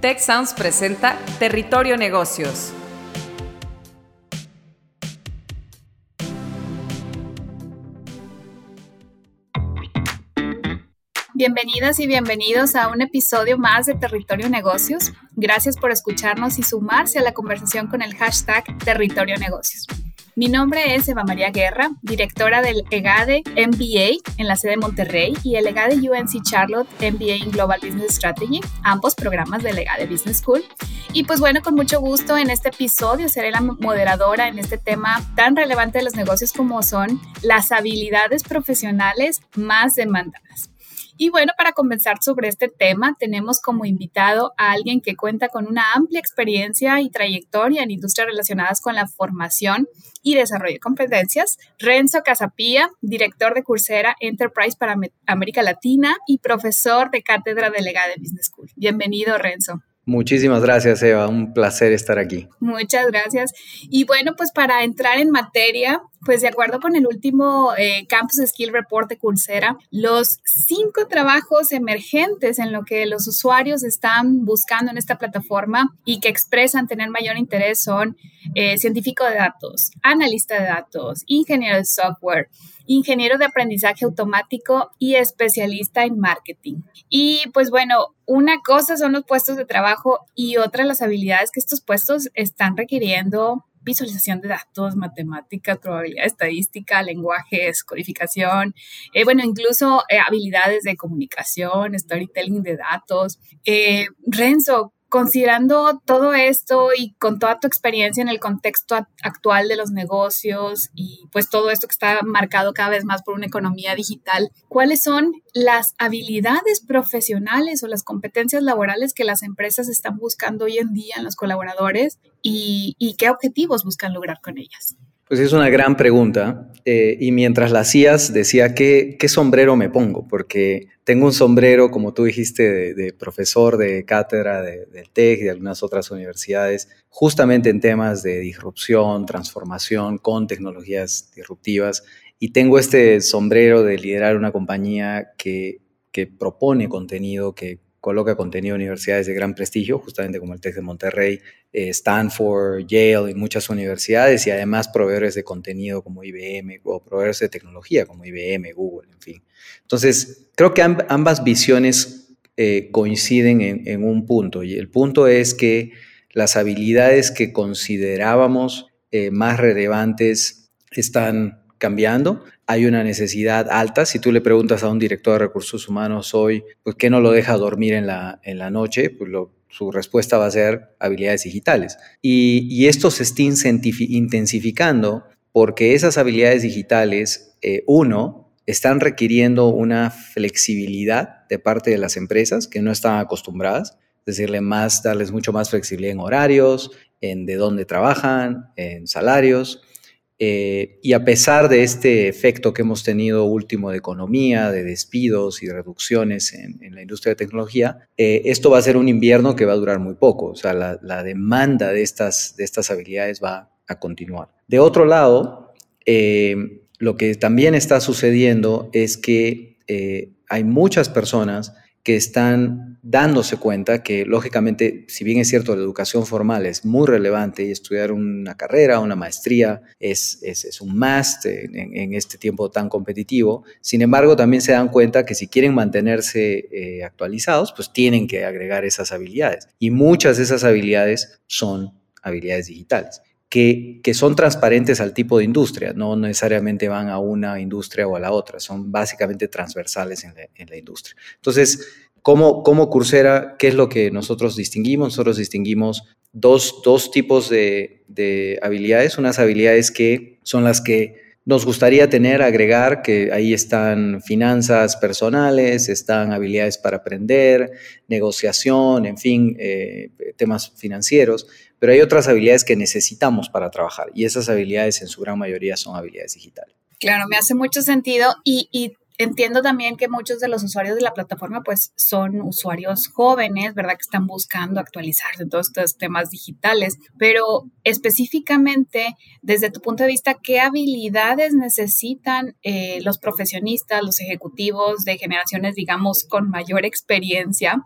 Tech Sounds presenta Territorio Negocios. Bienvenidas y bienvenidos a un episodio más de Territorio Negocios. Gracias por escucharnos y sumarse a la conversación con el hashtag Territorio Negocios. Mi nombre es Eva María Guerra, directora del EGADE MBA en la sede de Monterrey y el EGADE UNC Charlotte MBA en Global Business Strategy, ambos programas del EGADE Business School. Y pues bueno, con mucho gusto en este episodio seré la moderadora en este tema tan relevante de los negocios como son las habilidades profesionales más demandadas. Y bueno, para comenzar sobre este tema, tenemos como invitado a alguien que cuenta con una amplia experiencia y trayectoria en industrias relacionadas con la formación y desarrollo de competencias, Renzo Casapía, director de Coursera Enterprise para América Latina y profesor de cátedra delegada de Business School. Bienvenido, Renzo. Muchísimas gracias, Eva. Un placer estar aquí. Muchas gracias. Y bueno, pues para entrar en materia, pues de acuerdo con el último eh, Campus Skill Report de Coursera, los cinco trabajos emergentes en lo que los usuarios están buscando en esta plataforma y que expresan tener mayor interés son eh, científico de datos, analista de datos, ingeniero de software, ingeniero de aprendizaje automático y especialista en marketing. Y pues bueno, una cosa son los puestos de trabajo y otra las habilidades que estos puestos están requiriendo visualización de datos, matemática, probabilidad estadística, lenguajes, codificación, eh, bueno, incluso eh, habilidades de comunicación, storytelling de datos. Eh, Renzo, considerando todo esto y con toda tu experiencia en el contexto actual de los negocios y pues todo esto que está marcado cada vez más por una economía digital, ¿cuáles son las habilidades profesionales o las competencias laborales que las empresas están buscando hoy en día en los colaboradores y, y qué objetivos buscan lograr con ellas? Pues es una gran pregunta. Eh, y mientras la hacías, decía, ¿qué, ¿qué, sombrero me pongo? Porque tengo un sombrero, como tú dijiste, de, profesor de cátedra del TEC y de algunas otras universidades, justamente en temas de disrupción, transformación con tecnologías disruptivas. Y tengo este sombrero de liderar una compañía que, que propone contenido, que coloca contenido en universidades de gran prestigio, justamente como el TEC de Monterrey, eh, Stanford, Yale y muchas universidades, y además proveedores de contenido como IBM o proveedores de tecnología como IBM, Google, en fin. Entonces, creo que ambas visiones eh, coinciden en, en un punto, y el punto es que las habilidades que considerábamos eh, más relevantes están cambiando hay una necesidad alta. Si tú le preguntas a un director de recursos humanos hoy, pues, ¿qué no lo deja dormir en la, en la noche? Pues su respuesta va a ser habilidades digitales. Y, esto se está intensificando porque esas habilidades digitales, eh, uno, están requiriendo una flexibilidad de parte de las empresas que no están acostumbradas, decirle más, darles mucho más flexibilidad en horarios, en de dónde trabajan, en salarios. Eh, y a pesar de este efecto que hemos tenido último de economía, de despidos y reducciones en, la industria de tecnología, eh, esto va a ser un invierno que va a durar muy poco. O sea, la, demanda de estas, de estas habilidades va a continuar. De otro lado, eh, lo que también está sucediendo es que hay muchas personas que están dándose cuenta que, lógicamente, si bien es cierto, la educación formal es muy relevante y estudiar una carrera, una maestría, es, es, un must en, este tiempo tan competitivo, sin embargo, también se dan cuenta que si quieren mantenerse eh, actualizados, pues tienen que agregar esas habilidades. Y muchas de esas habilidades son habilidades digitales que, son transparentes al tipo de industria, no necesariamente van a una industria o a la otra, son básicamente transversales en la, industria. Entonces, ¿cómo, ¿cómo, Coursera, qué es lo que nosotros distinguimos? Nosotros distinguimos dos, tipos de, de habilidades, unas habilidades que son las que nos gustaría tener, agregar que ahí están finanzas personales, están habilidades para aprender, negociación, en fin, eh, temas financieros, pero hay otras habilidades que necesitamos para trabajar y esas habilidades en su gran mayoría son habilidades digitales. Claro, me hace mucho sentido y, entiendo también que muchos de los usuarios de la plataforma pues son usuarios jóvenes, ¿verdad? Que están buscando actualizarse en todos estos temas digitales, pero específicamente desde tu punto de vista, ¿qué habilidades necesitan eh, los profesionistas, los ejecutivos de generaciones, digamos, con mayor experiencia,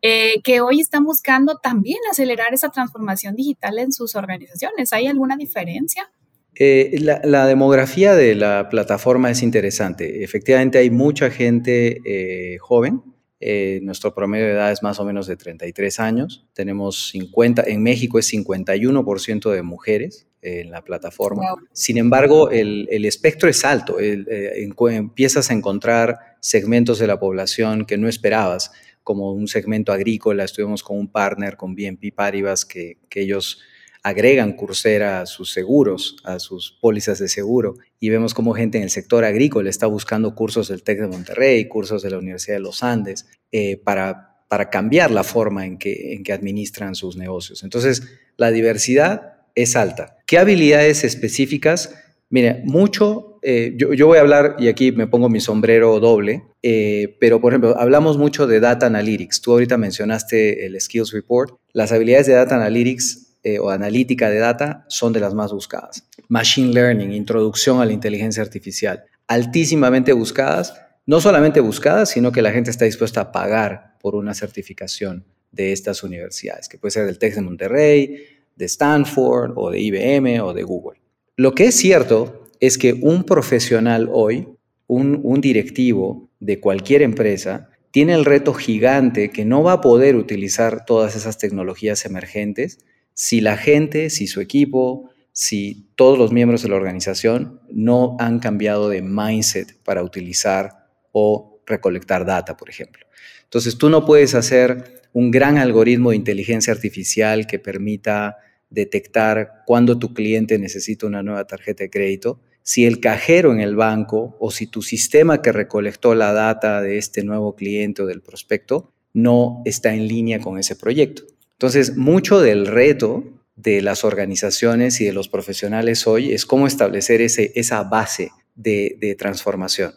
eh, que hoy están buscando también acelerar esa transformación digital en sus organizaciones? ¿Hay alguna diferencia? Eh, la, demografía de la plataforma es interesante. Efectivamente hay mucha gente eh, joven. Eh, nuestro promedio de edad es más o menos de 33 años. Tenemos 50, en México es 51% de mujeres en la plataforma. Sin embargo, el, espectro es alto. empiezas a encontrar segmentos de la población que no esperabas, como un segmento agrícola. Estuvimos con un partner, con BNP Paribas, que, que ellos agregan Coursera a sus seguros, a sus pólizas de seguro, y vemos cómo gente en el sector agrícola está buscando cursos del TEC de Monterrey, cursos de la Universidad de los Andes, eh, para, para cambiar la forma en que, en que administran sus negocios. Entonces, la diversidad es alta. ¿Qué habilidades específicas? Mire, mucho, eh, yo, voy a hablar, y aquí me pongo mi sombrero doble, eh, pero por ejemplo, hablamos mucho de Data Analytics. Tú ahorita mencionaste el Skills Report. Las habilidades de Data Analytics eh, o analítica de data son de las más buscadas. Machine Learning, introducción a la inteligencia artificial, altísimamente buscadas, no solamente buscadas, sino que la gente está dispuesta a pagar por una certificación de estas universidades, que puede ser del Tec de Monterrey, de Stanford o de IBM o de Google. Lo que es cierto es que un profesional hoy, un, un directivo de cualquier empresa, tiene el reto gigante que no va a poder utilizar todas esas tecnologías emergentes si la gente, si su equipo, si todos los miembros de la organización no han cambiado de mindset para utilizar o recolectar data, por ejemplo. Entonces, tú no puedes hacer un gran algoritmo de inteligencia artificial que permita detectar cuándo tu cliente necesita una nueva tarjeta de crédito, si el cajero en el banco o si tu sistema que recolectó la data de este nuevo cliente o del prospecto no está en línea con ese proyecto. Entonces, mucho del reto de las organizaciones y de los profesionales hoy es cómo establecer ese, esa base de, de transformación.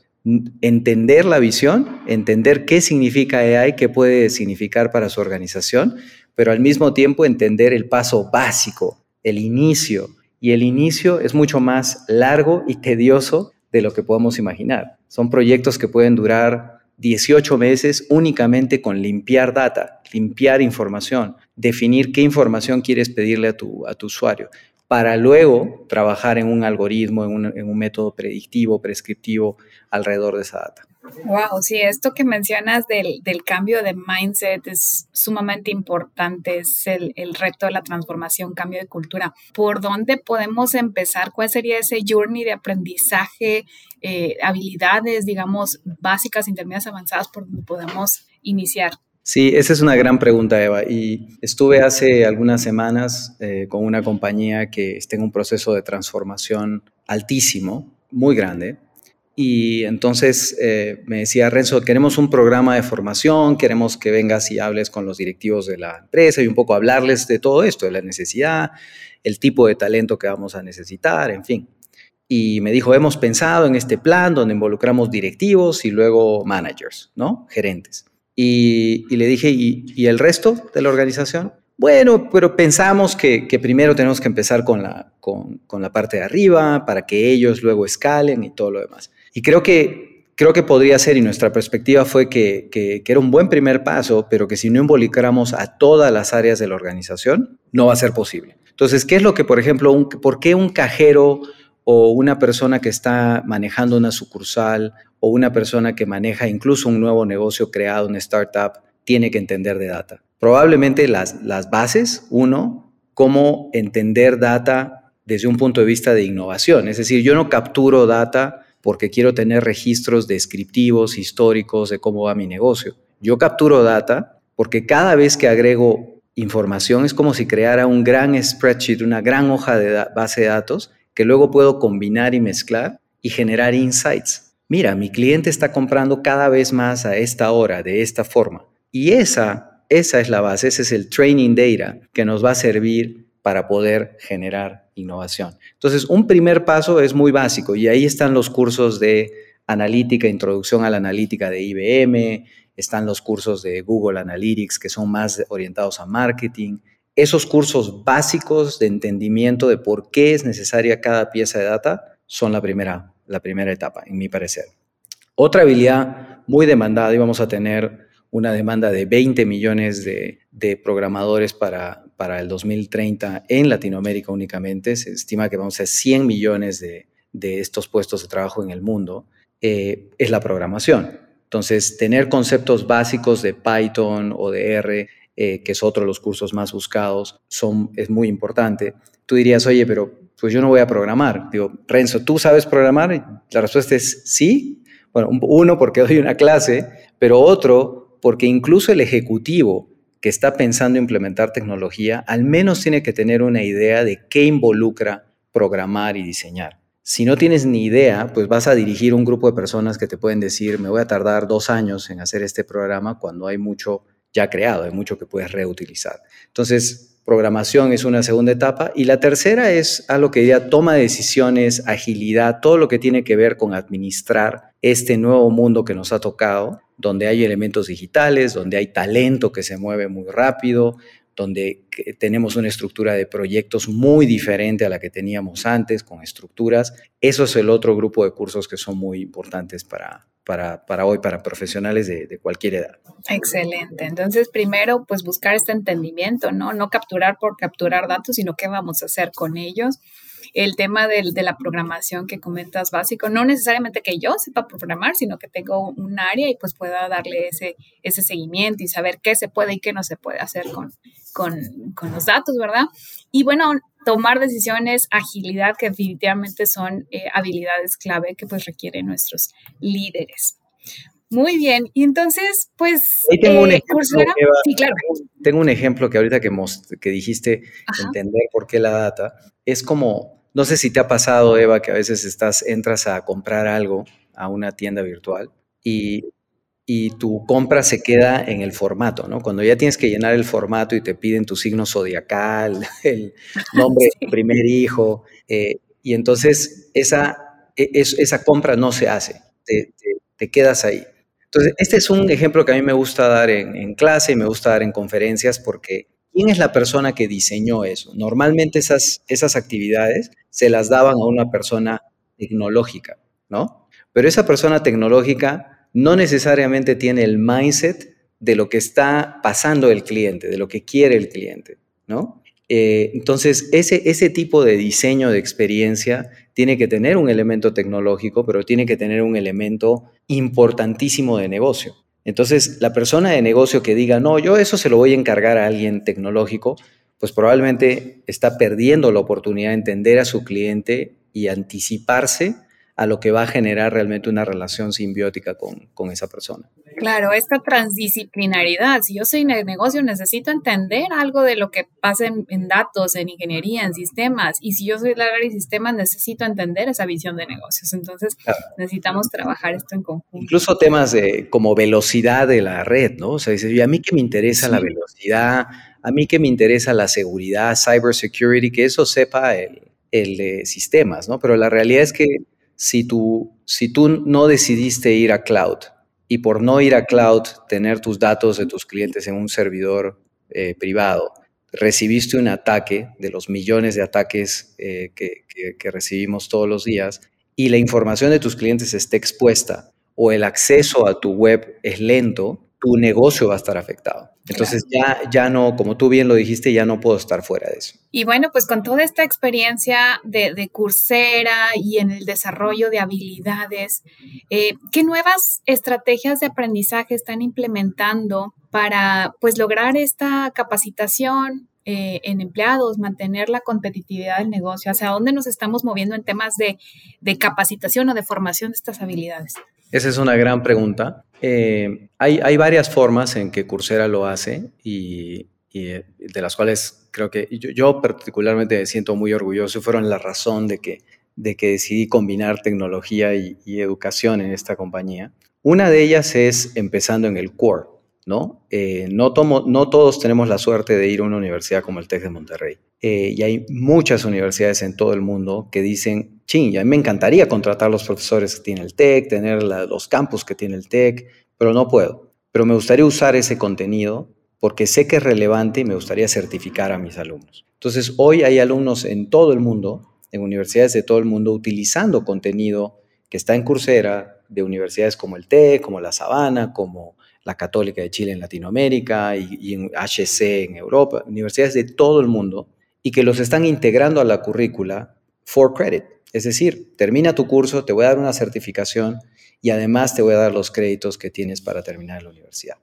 Entender la visión, entender qué significa AI, qué puede significar para su organización, pero al mismo tiempo entender el paso básico, el inicio. Y el inicio es mucho más largo y tedioso de lo que podemos imaginar. Son proyectos que pueden durar 18 meses únicamente con limpiar data, limpiar información, definir qué información quieres pedirle a tu, a tu usuario, para luego trabajar en un algoritmo, en un, en un método predictivo, prescriptivo alrededor de esa data. Wow, sí, esto que mencionas del, del, cambio de mindset es sumamente importante, es el, el, reto de la transformación, cambio de cultura. ¿Por dónde podemos empezar? ¿Cuál sería ese journey de aprendizaje, eh, habilidades, digamos, básicas, intermedias, avanzadas, por donde podemos iniciar? Sí, esa es una gran pregunta, Eva. Y estuve hace algunas semanas eh, con una compañía que está en un proceso de transformación altísimo, muy grande y entonces eh, me decía Renzo, queremos un programa de formación, queremos que vengas y hables con los directivos de la empresa y un poco hablarles de todo esto, de la necesidad, el tipo de talento que vamos a necesitar, en fin. Y me dijo, hemos pensado en este plan donde involucramos directivos y luego managers, ¿no? Gerentes. Y, le dije, ¿y, el resto de la organización? Bueno, pero pensamos que, primero tenemos que empezar con la, con, con la parte de arriba para que ellos luego escalen y todo lo demás. Y creo que, creo que podría ser, y nuestra perspectiva fue que, que, era un buen primer paso, pero que si no involucramos a todas las áreas de la organización, no va a ser posible. Entonces, ¿qué es lo que, por ejemplo, un, por qué un cajero o una persona que está manejando una sucursal o una persona que maneja incluso un nuevo negocio creado, una startup, tiene que entender de data? Probablemente las, las bases, uno, cómo entender data desde un punto de vista de innovación. Es decir, yo no capturo data porque quiero tener registros descriptivos, históricos de cómo va mi negocio. Yo capturo data porque cada vez que agrego información es como si creara un gran spreadsheet, una gran hoja de base de datos que luego puedo combinar y mezclar y generar insights. Mira, mi cliente está comprando cada vez más a esta hora, de esta forma. Y esa, esa es la base, ese es el training data que nos va a servir para poder generar innovación. Entonces, un primer paso es muy básico y ahí están los cursos de analítica, introducción a la analítica de IBM, están los cursos de Google Analytics que son más orientados a marketing. Esos cursos básicos de entendimiento de por qué es necesaria cada pieza de data son la primera, la primera etapa, en mi parecer. Otra habilidad muy demandada, y vamos a tener una demanda de 20 millones de, programadores para, para el 2030 en Latinoamérica únicamente. Se estima que vamos a 100 millones de, estos puestos de trabajo en el mundo. Eh, es la programación. Entonces, tener conceptos básicos de Python o de R, eh, que es otro de los cursos más buscados, son, es muy importante. Tú dirías, oye, pero pues yo no voy a programar. Digo, Renzo, ¿tú sabes programar? La respuesta es sí. Bueno, uno, porque doy una clase, pero otro, porque incluso el ejecutivo que está pensando implementar tecnología, al menos tiene que tener una idea de qué involucra programar y diseñar. Si no tienes ni idea, pues vas a dirigir un grupo de personas que te pueden decir, me voy a tardar dos años en hacer este programa cuando hay mucho ya creado, hay mucho que puedes reutilizar. Entonces, programación es una segunda etapa. Y la tercera es algo que ya toma decisiones, agilidad, todo lo que tiene que ver con administrar este nuevo mundo que nos ha tocado, donde hay elementos digitales, donde hay talento que se mueve muy rápido, donde tenemos una estructura de proyectos muy diferente a la que teníamos antes, con estructuras. Eso es el otro grupo de cursos que son muy importantes para, para, hoy, para profesionales de, de, cualquier edad. Excelente. Entonces, primero, pues buscar este entendimiento, ¿no? No capturar por capturar datos, sino qué vamos a hacer con ellos el tema de la programación que comentas básico, no necesariamente que yo sepa programar, sino que tengo un área y pues pueda darle ese, ese seguimiento y saber qué se puede y qué no se puede hacer con, con, los datos, ¿verdad? Y bueno, tomar decisiones, agilidad, que definitivamente son eh, habilidades clave que pues requieren nuestros líderes. Muy bien, y entonces, pues, tengo un eh, ejemplo, sí, claro. Tengo un ejemplo que ahorita que, que dijiste, entender por qué la data, es como, no sé si te ha pasado, Eva, que a veces estás, entras a comprar algo a una tienda virtual y, y tu compra se queda en el formato, ¿no? Cuando ya tienes que llenar el formato y te piden tu signo zodiacal, el nombre de tu primer hijo, eh, y entonces esa, e, esa compra no se hace, te, te quedas ahí. Entonces, este es un ejemplo que a mí me gusta dar en, clase y me gusta dar en conferencias porque ¿quién es la persona que diseñó eso? Normalmente esas, esas actividades se las daban a una persona tecnológica, ¿no? Pero esa persona tecnológica no necesariamente tiene el mindset de lo que está pasando el cliente, de lo que quiere el cliente, ¿no? Eh, entonces, ese, ese tipo de diseño de experiencia tiene que tener un elemento tecnológico, pero tiene que tener un elemento importantísimo de negocio. Entonces, la persona de negocio que diga, no, yo eso se lo voy a encargar a alguien tecnológico, pues probablemente está perdiendo la oportunidad de entender a su cliente y anticiparse a lo que va a generar realmente una relación simbiótica con, con, esa persona. Claro, esta transdisciplinaridad. Si yo soy de negocio, necesito entender algo de lo que pasa en, datos, en ingeniería, en sistemas. Y si yo soy de área de sistemas, necesito entender esa visión de negocios. Entonces, necesitamos trabajar esto en conjunto. Incluso temas de, como velocidad de la red, ¿no? O sea, dices, a mí que me interesa la velocidad, a mí que me interesa la seguridad, cybersecurity, que eso sepa el, el de sistemas, ¿no? Pero la realidad es que si tú, si tú no decidiste ir a cloud y por no ir a cloud, tener tus datos de tus clientes en un servidor eh, privado, recibiste un ataque de los millones de ataques eh, que, que recibimos todos los días y la información de tus clientes está expuesta o el acceso a tu web es lento, tu negocio va a estar afectado. Entonces ya, ya no, como tú bien lo dijiste, ya no puedo estar fuera de eso. Y bueno, pues con toda esta experiencia de, de Coursera y en el desarrollo de habilidades, eh, ¿qué nuevas estrategias de aprendizaje están implementando para pues lograr esta capacitación, eh, en empleados, mantener la competitividad del negocio? ¿Hacia dónde nos estamos moviendo en temas de, de capacitación o de formación de estas habilidades? Esa es una gran pregunta. Eh, hay, varias formas en que Coursera lo hace y, eh, de las cuales creo que yo, particularmente me siento muy orgulloso fueron la razón de que, de que decidí combinar tecnología y, educación en esta compañía. Una de ellas es empezando en el core. ¿no? Eh, no todos tenemos la suerte de ir a una universidad como el TEC de Monterrey. Eh, y hay muchas universidades en todo el mundo que dicen, ching, a mí me encantaría contratar los profesores que tiene el TEC, tener los campus que tiene el TEC, pero no puedo. Pero me gustaría usar ese contenido porque sé que es relevante y me gustaría certificar a mis alumnos. Entonces, hoy hay alumnos en todo el mundo, en universidades de todo el mundo, utilizando contenido que está en Coursera, de universidades como el TEC, como la Sabana, como la Católica de Chile en Latinoamérica y, y en HC en Europa, universidades de todo el mundo, y que los están integrando a la currícula for credit. Es decir, termina tu curso, te voy a dar una certificación y además te voy a dar los créditos que tienes para terminar la universidad.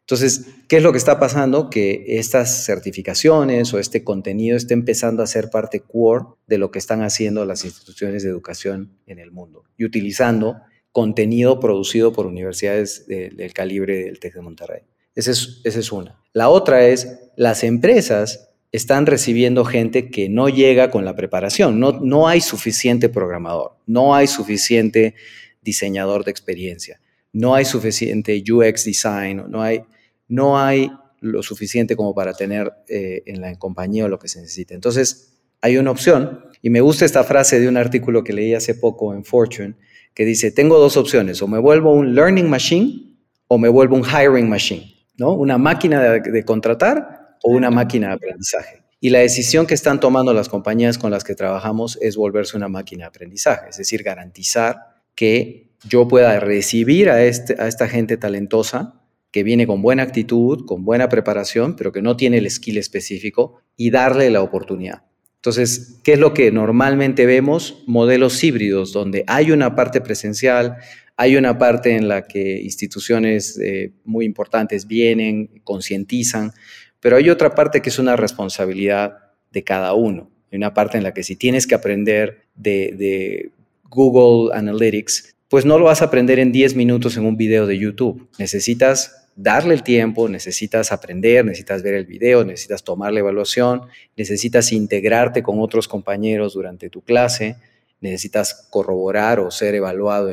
Entonces, ¿qué es lo que está pasando? Que estas certificaciones o este contenido está empezando a ser parte core de lo que están haciendo las instituciones de educación en el mundo y utilizando contenido producido por universidades del calibre del TEC de Monterrey. Esa es, esa es una. La otra es, las empresas están recibiendo gente que no llega con la preparación. No, no hay suficiente programador, no hay suficiente diseñador de experiencia, no hay suficiente UX design, no hay, no hay lo suficiente como para tener eh, en la compañía lo que se necesite. Entonces, hay una opción, y me gusta esta frase de un artículo que leí hace poco en Fortune, que dice, tengo dos opciones, o me vuelvo un learning machine o me vuelvo un hiring machine, ¿no? Una máquina de contratar o una máquina de aprendizaje. Y la decisión que están tomando las compañías con las que trabajamos es volverse una máquina de aprendizaje, es decir, garantizar que yo pueda recibir a, este, a esta gente talentosa que viene con buena actitud, con buena preparación, pero que no tiene el skill específico y darle la oportunidad. Entonces, ¿qué es lo que normalmente vemos? Modelos híbridos, donde hay una parte presencial, hay una parte en la que instituciones eh, muy importantes vienen, concientizan, pero hay otra parte que es una responsabilidad de cada uno. Hay una parte en la que si tienes que aprender de, Google Analytics, pues no lo vas a aprender en 10 minutos en un video de YouTube. Necesitas darle el tiempo, necesitas aprender, necesitas ver el video, necesitas tomar la evaluación, necesitas integrarte con otros compañeros durante tu clase, necesitas corroborar o ser evaluado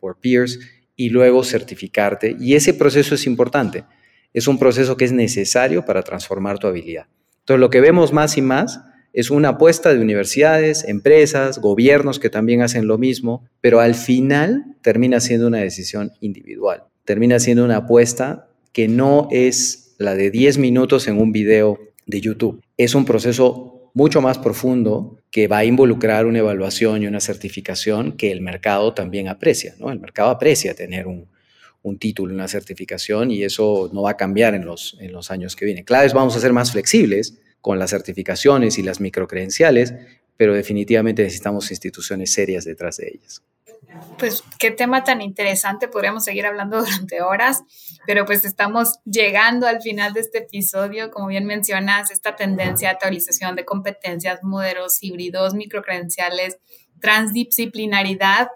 por peers y luego certificarte. Y ese proceso es importante es un proceso que es necesario para transformar tu habilidad. Entonces, lo que vemos más y más es una apuesta de universidades, empresas, gobiernos que también hacen lo mismo, pero al final termina siendo una decisión individual. Termina siendo una apuesta que no es la de 10 minutos en un video de YouTube. Es un proceso mucho más profundo que va a involucrar una evaluación y una certificación que el mercado también aprecia. ¿no? El mercado aprecia tener un, un título, una certificación y eso no va a cambiar en los, en los años que vienen. Claro, vamos a ser más flexibles con las certificaciones y las microcredenciales, pero definitivamente necesitamos instituciones serias detrás de ellas. Pues qué tema tan interesante, podríamos seguir hablando durante horas, pero pues estamos llegando al final de este episodio, como bien mencionas, esta tendencia de actualización de competencias, modelos híbridos, microcredenciales, transdisciplinaridad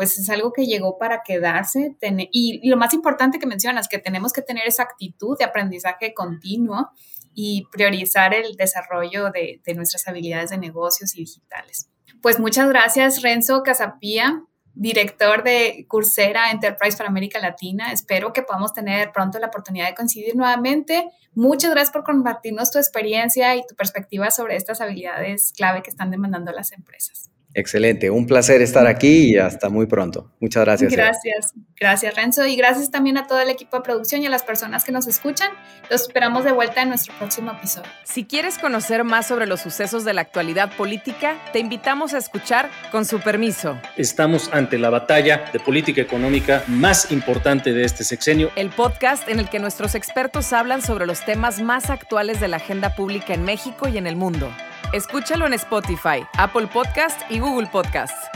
pues es algo que llegó para quedarse. Y, lo más importante que mencionas, que tenemos que tener esa actitud de aprendizaje continuo y priorizar el desarrollo de, nuestras habilidades de negocios y digitales. Pues muchas gracias, Renzo Casapía, director de Coursera Enterprise para América Latina. Espero que podamos tener pronto la oportunidad de coincidir nuevamente. Muchas gracias por compartirnos tu experiencia y tu perspectiva sobre estas habilidades clave que están demandando las empresas. Excelente, un placer estar aquí y hasta muy pronto. Muchas gracias. Gracias, gracias Renzo y gracias también a todo el equipo de producción y a las personas que nos escuchan. Los esperamos de vuelta en nuestro próximo episodio. Si quieres conocer más sobre los sucesos de la actualidad política, te invitamos a escuchar Con su permiso. Estamos ante la batalla de política económica más importante de este sexenio. El podcast en el que nuestros expertos hablan sobre los temas más actuales de la agenda pública en México y en el mundo. Escúchalo en Spotify, Apple Podcast y Google Podcasts.